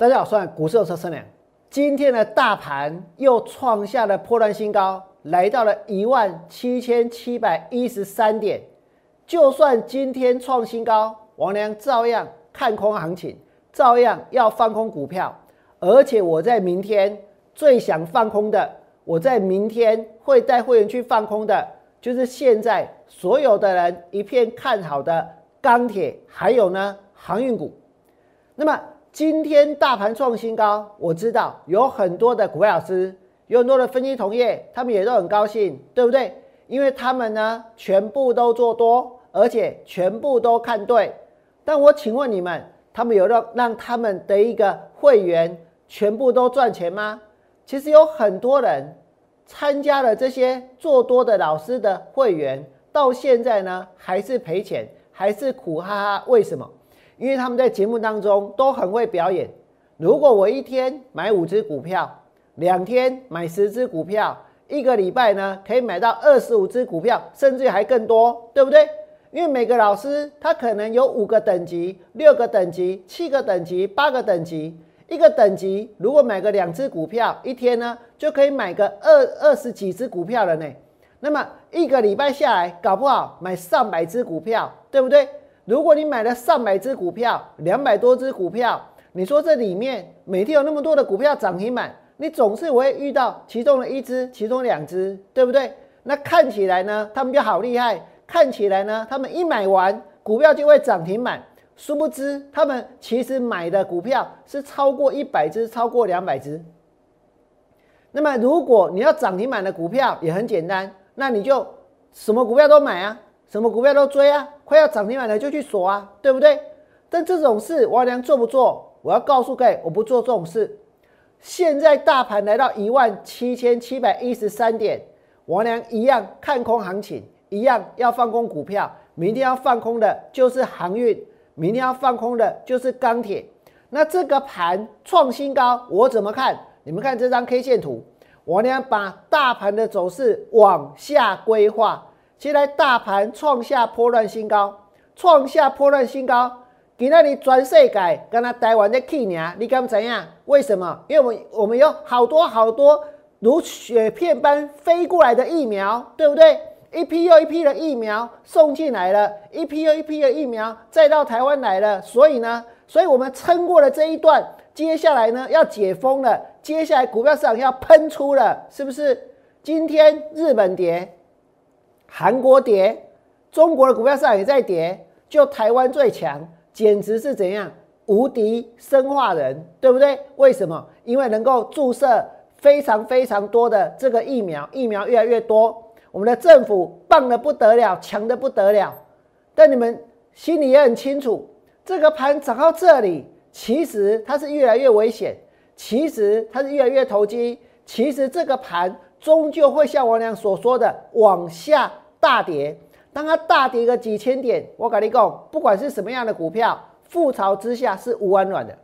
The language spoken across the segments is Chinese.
大家好，我是股市车生良。今天的大盘又创下了破断新高，来到了一万七千七百一十三点。就算今天创新高，王良照样看空行情，照样要放空股票。而且我在明天最想放空的，我在明天会带会员去放空的，就是现在所有的人一片看好的钢铁，还有呢航运股。那么今天大盘创新高，我知道有很多的股票老师，有很多的分析同业，他们也都很高兴，对不对？因为他们呢全部都做多，而且全部都看对。但我请问你们，他们有让让他们的一个会员全部都赚钱吗？其实有很多人参加了这些做多的老师的会员，到现在呢还是赔钱，还是苦哈哈。为什么？因为他们在节目当中都很会表演。如果我一天买五只股票，两天买十只股票，一个礼拜呢可以买到二十五只股票，甚至还更多，对不对？因为每个老师他可能有五个等级、六个等级、七个等级、八个等级，一个等级如果买个两只股票，一天呢就可以买个二二十几只股票了呢。那么一个礼拜下来，搞不好买上百只股票，对不对？如果你买了上百只股票，两百多只股票，你说这里面每天有那么多的股票涨停板，你总是会遇到其中的一只、其中两只，对不对？那看起来呢，他们就好厉害，看起来呢，他们一买完股票就会涨停板，殊不知他们其实买的股票是超过一百只、超过两百只。那么如果你要涨停板的股票也很简单，那你就什么股票都买啊。什么股票都追啊，快要涨停板了就去锁啊，对不对？但这种事王良做不做？我要告诉各位，我不做这种事。现在大盘来到一万七千七百一十三点，王良一样看空行情，一样要放空股票。明天要放空的就是航运，明天要放空的就是钢铁。那这个盘创新高，我怎么看？你们看这张 K 线图，王良把大盘的走势往下规划。现在大盘创下波段新高，创下波段新高。给那里全世界跟他台湾的去年，你敢怎样？为什么？因为我们我们有好多好多如雪片般飞过来的疫苗，对不对？一批又一批的疫苗送进来了，一批又一批的疫苗再到台湾来了。所以呢，所以我们撑过了这一段，接下来呢要解封了，接下来股票市场要喷出了，是不是？今天日本跌。韩国跌，中国的股票市场也在跌，就台湾最强，简直是怎样无敌生化人，对不对？为什么？因为能够注射非常非常多的这个疫苗，疫苗越来越多，我们的政府棒的不得了，强的不得了。但你们心里也很清楚，这个盘涨到这里，其实它是越来越危险，其实它是越来越投机，其实这个盘终究会像王良所说的往下。大跌，当它大跌个几千点，我跟你讲，不管是什么样的股票，覆巢之下是无完卵的。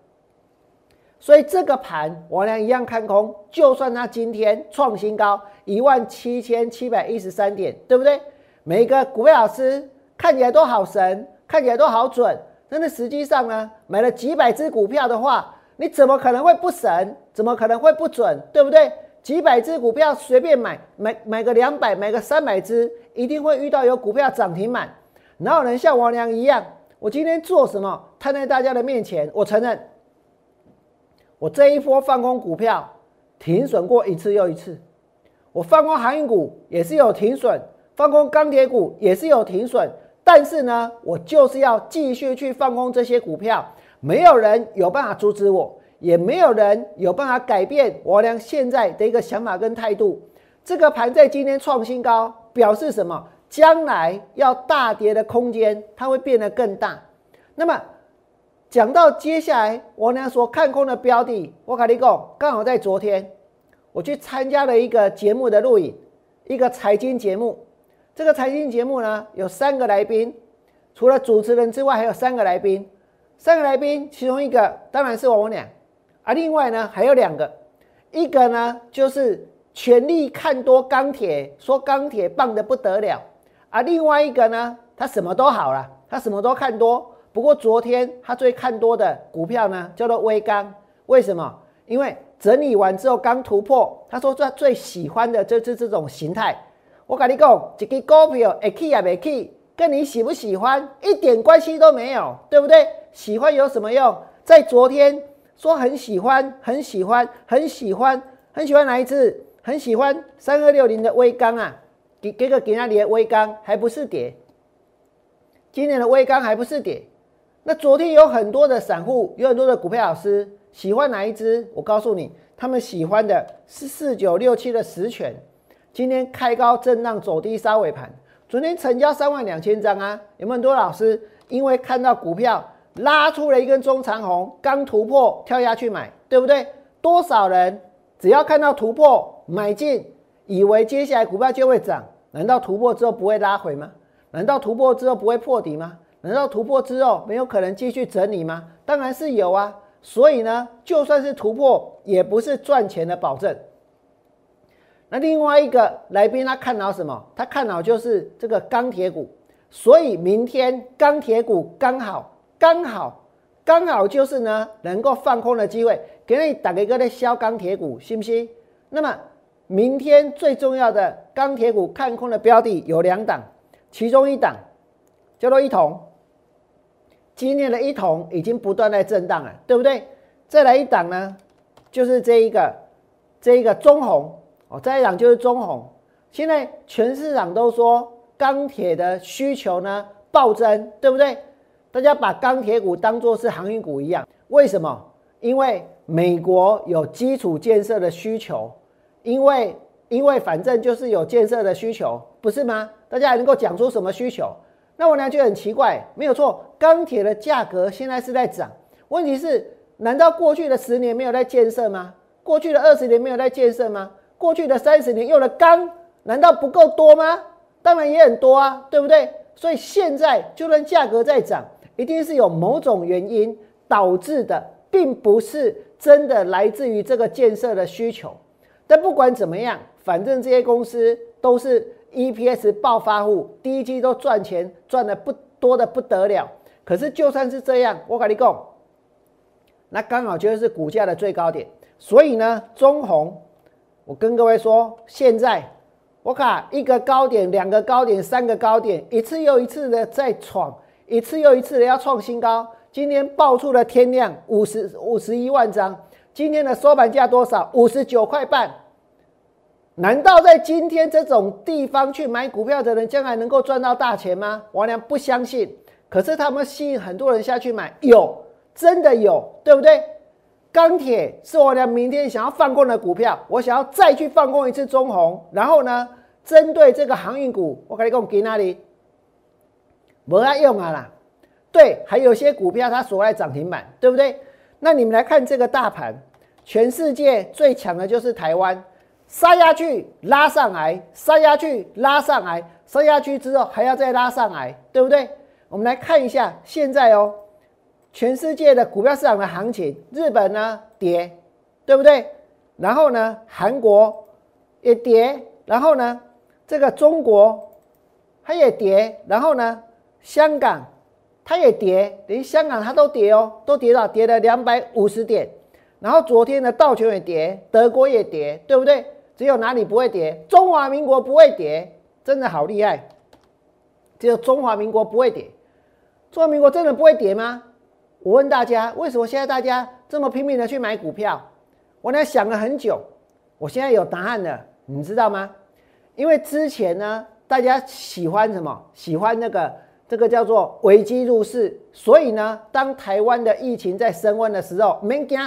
所以这个盘，我俩一样看空。就算它今天创新高一万七千七百一十三点，对不对？每一个股票老师看起来都好神，看起来都好准，但是实际上呢，买了几百只股票的话，你怎么可能会不神？怎么可能会不准？对不对？几百只股票随便买，买买个两百，买个三百只，一定会遇到有股票涨停板。哪有人像王良一样？我今天做什么？摊在大家的面前，我承认，我这一波放空股票，停损过一次又一次。我放空航运股也是有停损，放空钢铁股也是有停损。但是呢，我就是要继续去放空这些股票，没有人有办法阻止我。也没有人有办法改变我俩现在的一个想法跟态度。这个盘在今天创新高，表示什么？将来要大跌的空间，它会变得更大。那么讲到接下来我俩所看空的标的，我跟你讲，刚好在昨天，我去参加了一个节目的录影，一个财经节目。这个财经节目呢，有三个来宾，除了主持人之外，还有三个来宾。三个来宾，其中一个当然是我俩。啊，另外呢还有两个，一个呢就是全力看多钢铁，说钢铁棒的不得了啊。另外一个呢，他什么都好了，他什么都看多。不过昨天他最看多的股票呢，叫做微钢。为什么？因为整理完之后刚突破，他说他最喜欢的就是这种形态。我跟你讲，一个股票会起也没起，跟你喜不喜欢一点关系都没有，对不对？喜欢有什么用？在昨天说很喜欢，很喜欢，很喜欢，很喜欢哪一只？很喜欢三二六零的微钢啊，给给个给那里的微钢还不是跌？今年的微钢还不是跌？那昨天有很多的散户，有很多的股票老师喜欢哪一只？我告诉你，他们喜欢的是四九六七的实权。今天开高震荡走低杀尾盘，昨天成交三万两千张啊！有没有很多老师因为看到股票拉出了一根中长红，刚突破跳下去买，对不对？多少人只要看到突破买进，以为接下来股票就会涨？难道突破之后不会拉回吗？难道突破之后不会破底吗？难道突破之后没有可能继续整理吗？当然是有啊！所以呢，就算是突破，也不是赚钱的保证。那另外一个来宾他看到什么？他看到就是这个钢铁股，所以明天钢铁股刚好刚好刚好就是呢能够放空的机会，给你打一个在削钢铁股，信不信？那么明天最重要的钢铁股看空的标的有两档，其中一档叫做一铜，今天的一桶已经不断在震荡了，对不对？再来一档呢，就是这一个这一个中红。哦，再一档就是中红，现在全市场都说钢铁的需求呢暴增，对不对？大家把钢铁股当作是航运股一样，为什么？因为美国有基础建设的需求，因为因为反正就是有建设的需求，不是吗？大家还能够讲出什么需求？那我呢就很奇怪，没有错，钢铁的价格现在是在涨，问题是难道过去的十年没有在建设吗？过去的二十年没有在建设吗？过去的三十年用的钢难道不够多吗？当然也很多啊，对不对？所以现在就算价格在涨，一定是有某种原因导致的，并不是真的来自于这个建设的需求。但不管怎么样，反正这些公司都是 EPS 爆发户，第一季都赚钱，赚的不多的不得了。可是就算是这样，我跟你讲，那刚好就是股价的最高点。所以呢，中红。我跟各位说，现在我看一个高点、两个高点、三个高点，一次又一次的在闯，一次又一次的要创新高。今天爆出了天量五十五十一万张，今天的收盘价多少？五十九块半。难道在今天这种地方去买股票的人，将来能够赚到大钱吗？王良不相信。可是他们吸引很多人下去买，有，真的有，对不对？钢铁是我俩明天想要放空的股票，我想要再去放空一次中红，然后呢，针对这个航运股，我跟你讲，给哪里？不爱用啊啦。对，还有些股票它锁在涨停板，对不对？那你们来看这个大盘，全世界最强的就是台湾，杀下去拉上来，杀下去拉上来，杀下去之后还要再拉上来，对不对？我们来看一下现在哦。全世界的股票市场的行情，日本呢跌，对不对？然后呢，韩国也跌，然后呢，这个中国它也跌，然后呢，香港它也跌，连香港它都跌哦，都跌到跌了两百五十点。然后昨天的道琼也跌，德国也跌，对不对？只有哪里不会跌？中华民国不会跌，真的好厉害！只有中华民国不会跌，中华民国真的不会跌吗？我问大家，为什么现在大家这么拼命的去买股票？我呢想了很久，我现在有答案了，你知道吗？因为之前呢，大家喜欢什么？喜欢那个这个叫做危机入市，所以呢，当台湾的疫情在升温的时候，没惊，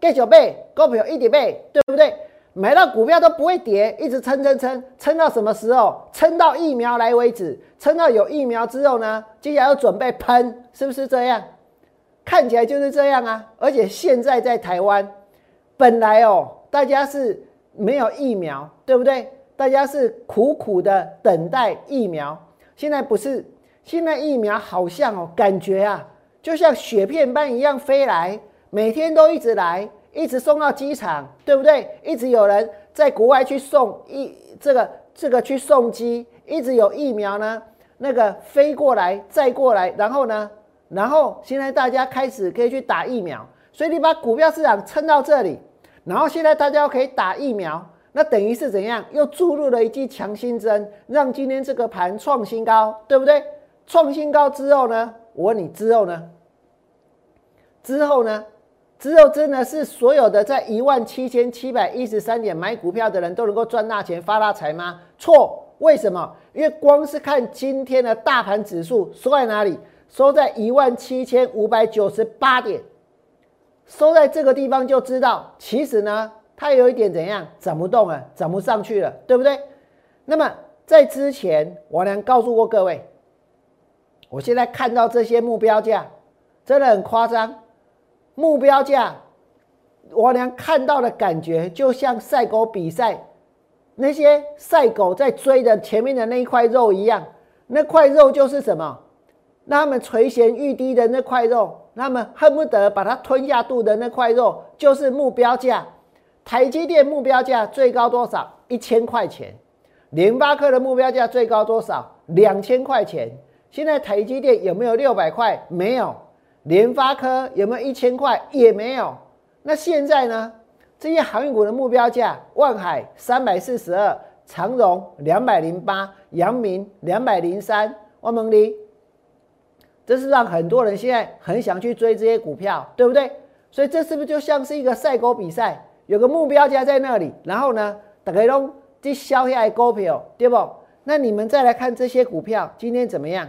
继续买股票一点倍，对不对？买到股票都不会跌，一直撑撑撑，撑到什么时候？撑到疫苗来为止，撑到有疫苗之后呢，接下来要准备喷，是不是这样？看起来就是这样啊，而且现在在台湾，本来哦，大家是没有疫苗，对不对？大家是苦苦的等待疫苗，现在不是，现在疫苗好像哦，感觉啊，就像雪片般一样飞来，每天都一直来，一直送到机场，对不对？一直有人在国外去送疫，这个这个去送机，一直有疫苗呢，那个飞过来再过来，然后呢？然后现在大家开始可以去打疫苗，所以你把股票市场撑到这里，然后现在大家可以打疫苗，那等于是怎样？又注入了一剂强心针，让今天这个盘创新高，对不对？创新高之后呢？我问你，之后呢？之后呢？之后真的是所有的在一万七千七百一十三点买股票的人都能够赚大钱发大财吗？错，为什么？因为光是看今天的大盘指数收在哪里？收在一万七千五百九十八点，收在这个地方就知道，其实呢，它有一点怎样，涨不动了，涨不上去了，对不对？那么在之前，我娘告诉过各位，我现在看到这些目标价，真的很夸张。目标价，我娘看到的感觉就像赛狗比赛，那些赛狗在追的前面的那一块肉一样，那块肉就是什么？那他们垂涎欲滴的那块肉，他们恨不得把它吞下肚的那块肉，就是目标价。台积电目标价最高多少？一千块钱。联发科的目标价最高多少？两千块钱。现在台积电有没有六百块？没有。联发科有没有一千块？也没有。那现在呢？这些航运股的目标价：万海三百四十二，长荣两百零八，阳明两百零三。万蒙利，这是让很多人现在很想去追这些股票，对不对？所以这是不是就像是一个赛狗比赛？有个目标价在那里，然后呢，大家都去消下来股票，对不？那你们再来看这些股票今天怎么样？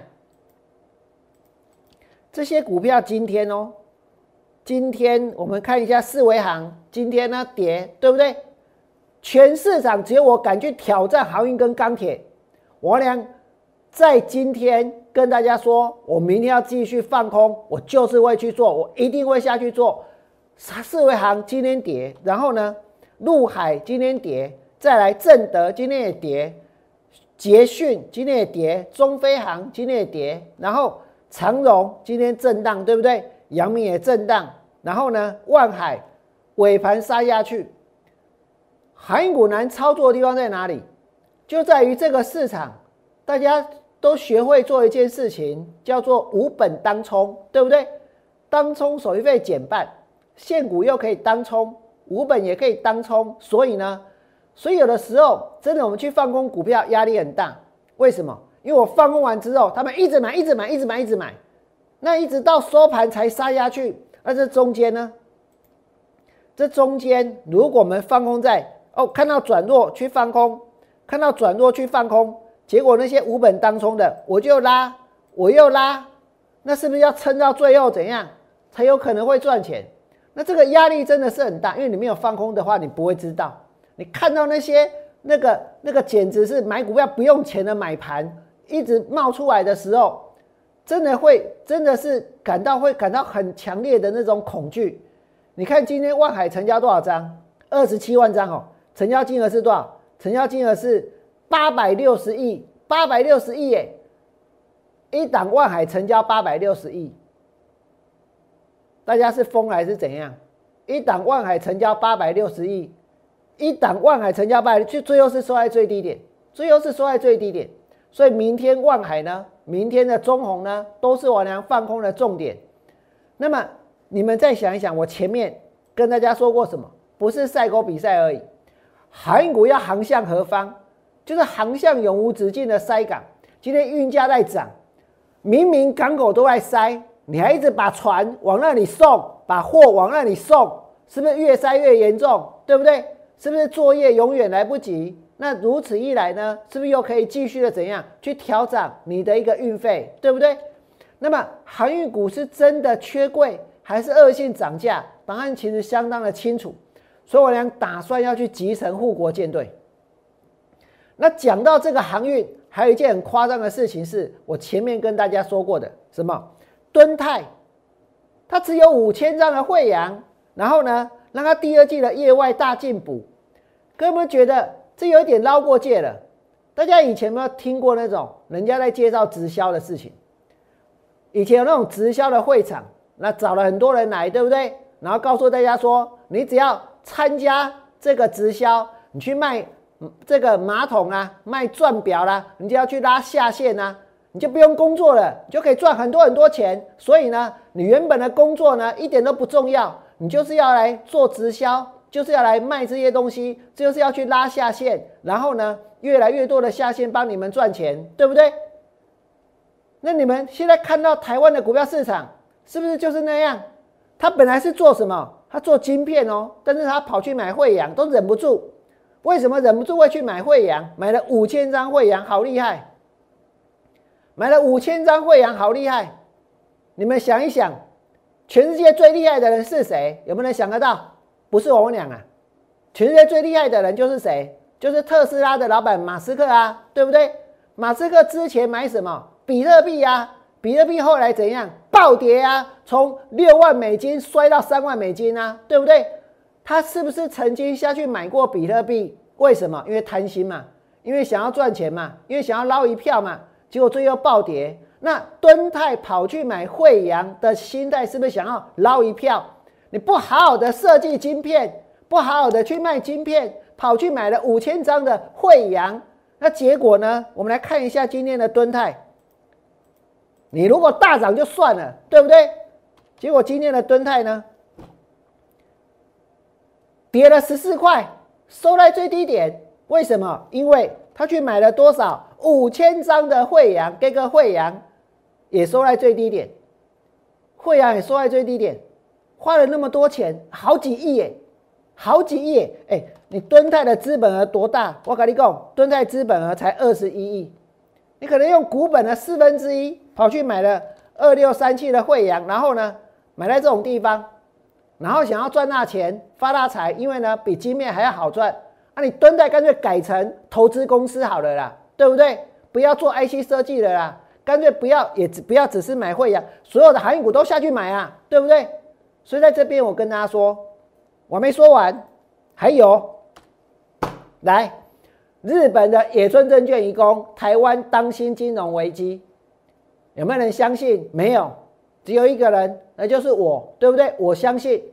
这些股票今天哦，今天我们看一下四维行，今天呢跌，对不对？全市场只有我敢去挑战航运跟钢铁。我俩在今天跟大家说，我明天要继续放空，我就是会去做，我一定会下去做。四维行今天跌，然后呢，陆海今天跌，再来正德今天也跌，捷讯今天也跌，中飞航今天也跌，然后。长荣今天震荡，对不对？阳明也震荡，然后呢，万海尾盘杀下去。航运股难操作的地方在哪里？就在于这个市场，大家都学会做一件事情，叫做无本当冲，对不对？当冲手续费减半，现股又可以当冲，无本也可以当冲，所以呢，所以有的时候真的我们去放空股票压力很大，为什么？因为我放空完之后，他们一直买，一直买，一直买，一直买，那一直到收盘才杀下去。那这中间呢？这中间，如果我们放空在哦，看到转弱去放空，看到转弱去放空，结果那些无本当中的，我就拉，我又拉，那是不是要撑到最后怎样才有可能会赚钱？那这个压力真的是很大，因为你没有放空的话，你不会知道。你看到那些那个那个，简直是买股票不用钱的买盘。一直冒出来的时候，真的会，真的是感到会感到很强烈的那种恐惧。你看今天万海成交多少张？二十七万张哦，成交金额是多少？成交金额是八百六十亿，八百六十亿耶！一档万海成交八百六十亿，大家是疯还是怎样？一档万海成交八百六十亿，一档万海成交八，就最后是收在最低点，最后是收在最低点。所以明天望海呢，明天的中红呢，都是我娘放空的重点。那么你们再想一想，我前面跟大家说过什么？不是赛狗比赛而已，航运股要航向何方？就是航向永无止境的塞港。今天运价在涨，明明港口都在塞，你还一直把船往那里送，把货往那里送，是不是越塞越严重？对不对？是不是作业永远来不及？那如此一来呢，是不是又可以继续的怎样去调整你的一个运费，对不对？那么航运股是真的缺柜，还是恶性涨价？答案其实相当的清楚，所以我俩打算要去集成护国舰队。那讲到这个航运，还有一件很夸张的事情，是我前面跟大家说过的，什么？敦泰，它只有五千张的汇阳，然后呢，让它第二季的业外大进补，哥们觉得？这有点捞过界了。大家以前有没有听过那种人家在介绍直销的事情？以前有那种直销的会场，那找了很多人来，对不对？然后告诉大家说，你只要参加这个直销，你去卖这个马桶啊，卖钻表啦，你就要去拉下线啊，你就不用工作了，就可以赚很多很多钱。所以呢，你原本的工作呢一点都不重要，你就是要来做直销，就是要来卖这些东西，这就是要去拉下线，然后呢，越来越多的下线帮你们赚钱，对不对？那你们现在看到台湾的股票市场是不是就是那样？他本来是做什么？他做晶片哦，但是他跑去买惠阳，都忍不住。为什么忍不住会去买惠阳？买了五千张惠阳，好厉害！买了五千张惠阳，好厉害！你们想一想，全世界最厉害的人是谁？有没有人想得到？不是我们俩啊！全世界最厉害的人就是谁？就是特斯拉的老板马斯克啊，对不对？马斯克之前买什么？比特币啊，比特币后来怎样？暴跌啊，从六万美金摔到三万美金啊，对不对？他是不是曾经下去买过比特币？为什么？因为贪心嘛，因为想要赚钱嘛，因为想要捞一票嘛。结果最后暴跌。那敦泰跑去买惠阳的心态是不是想要捞一票？你不好好的设计晶片，不好好的去卖晶片，跑去买了五千张的惠阳，那结果呢？我们来看一下今天的敦泰。你如果大涨就算了，对不对？结果今天的敦泰呢，跌了十四块，收在最低点。为什么？因为他去买了多少五千张的惠阳，这个惠阳也收在最低点，惠阳也收在最低点，花了那么多钱，好几亿耶，好几亿耶！哎，你敦泰的资本额多大？我跟你讲，敦泰资本额才二十一亿，你可能用股本的四分之一。跑去买了二六三七的惠阳，然后呢，买在这种地方，然后想要赚大钱发大财，因为呢比金面还要好赚。那你蹲在干脆改成投资公司好了啦，对不对？不要做 IC 设计了啦，干脆不要也只不要只是买惠阳，所有的航运股都下去买啊，对不对？所以在这边我跟大家说，我没说完，还有，来，日本的野村证券移工，台湾当心金融危机。有没有人相信？没有，只有一个人，那就是我，对不对？我相信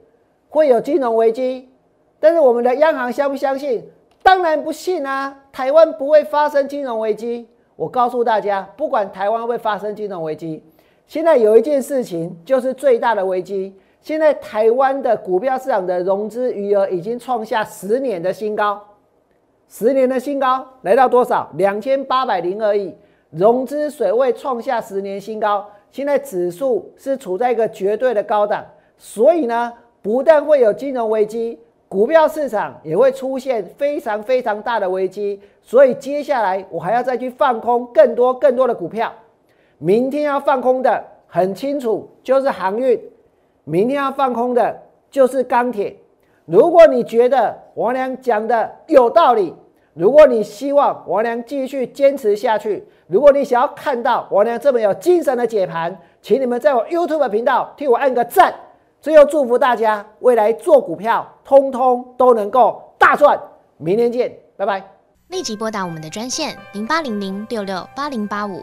会有金融危机，但是我们的央行相不相信？当然不信啊！台湾不会发生金融危机。我告诉大家，不管台湾会发生金融危机，现在有一件事情就是最大的危机。现在台湾的股票市场的融资余额已经创下十年的新高，十年的新高来到多少？两千八百零二亿。融资水位创下十年新高，现在指数是处在一个绝对的高档，所以呢，不但会有金融危机，股票市场也会出现非常非常大的危机。所以接下来我还要再去放空更多更多的股票。明天要放空的很清楚，就是航运；明天要放空的就是钢铁。如果你觉得王良讲的有道理，如果你希望王良继续坚持下去。如果你想要看到我呢这么有精神的解盘，请你们在我 YouTube 频道替我按个赞。最后祝福大家未来做股票，通通都能够大赚。明天见，拜拜。立即拨打我们的专线零八零零六六八零八五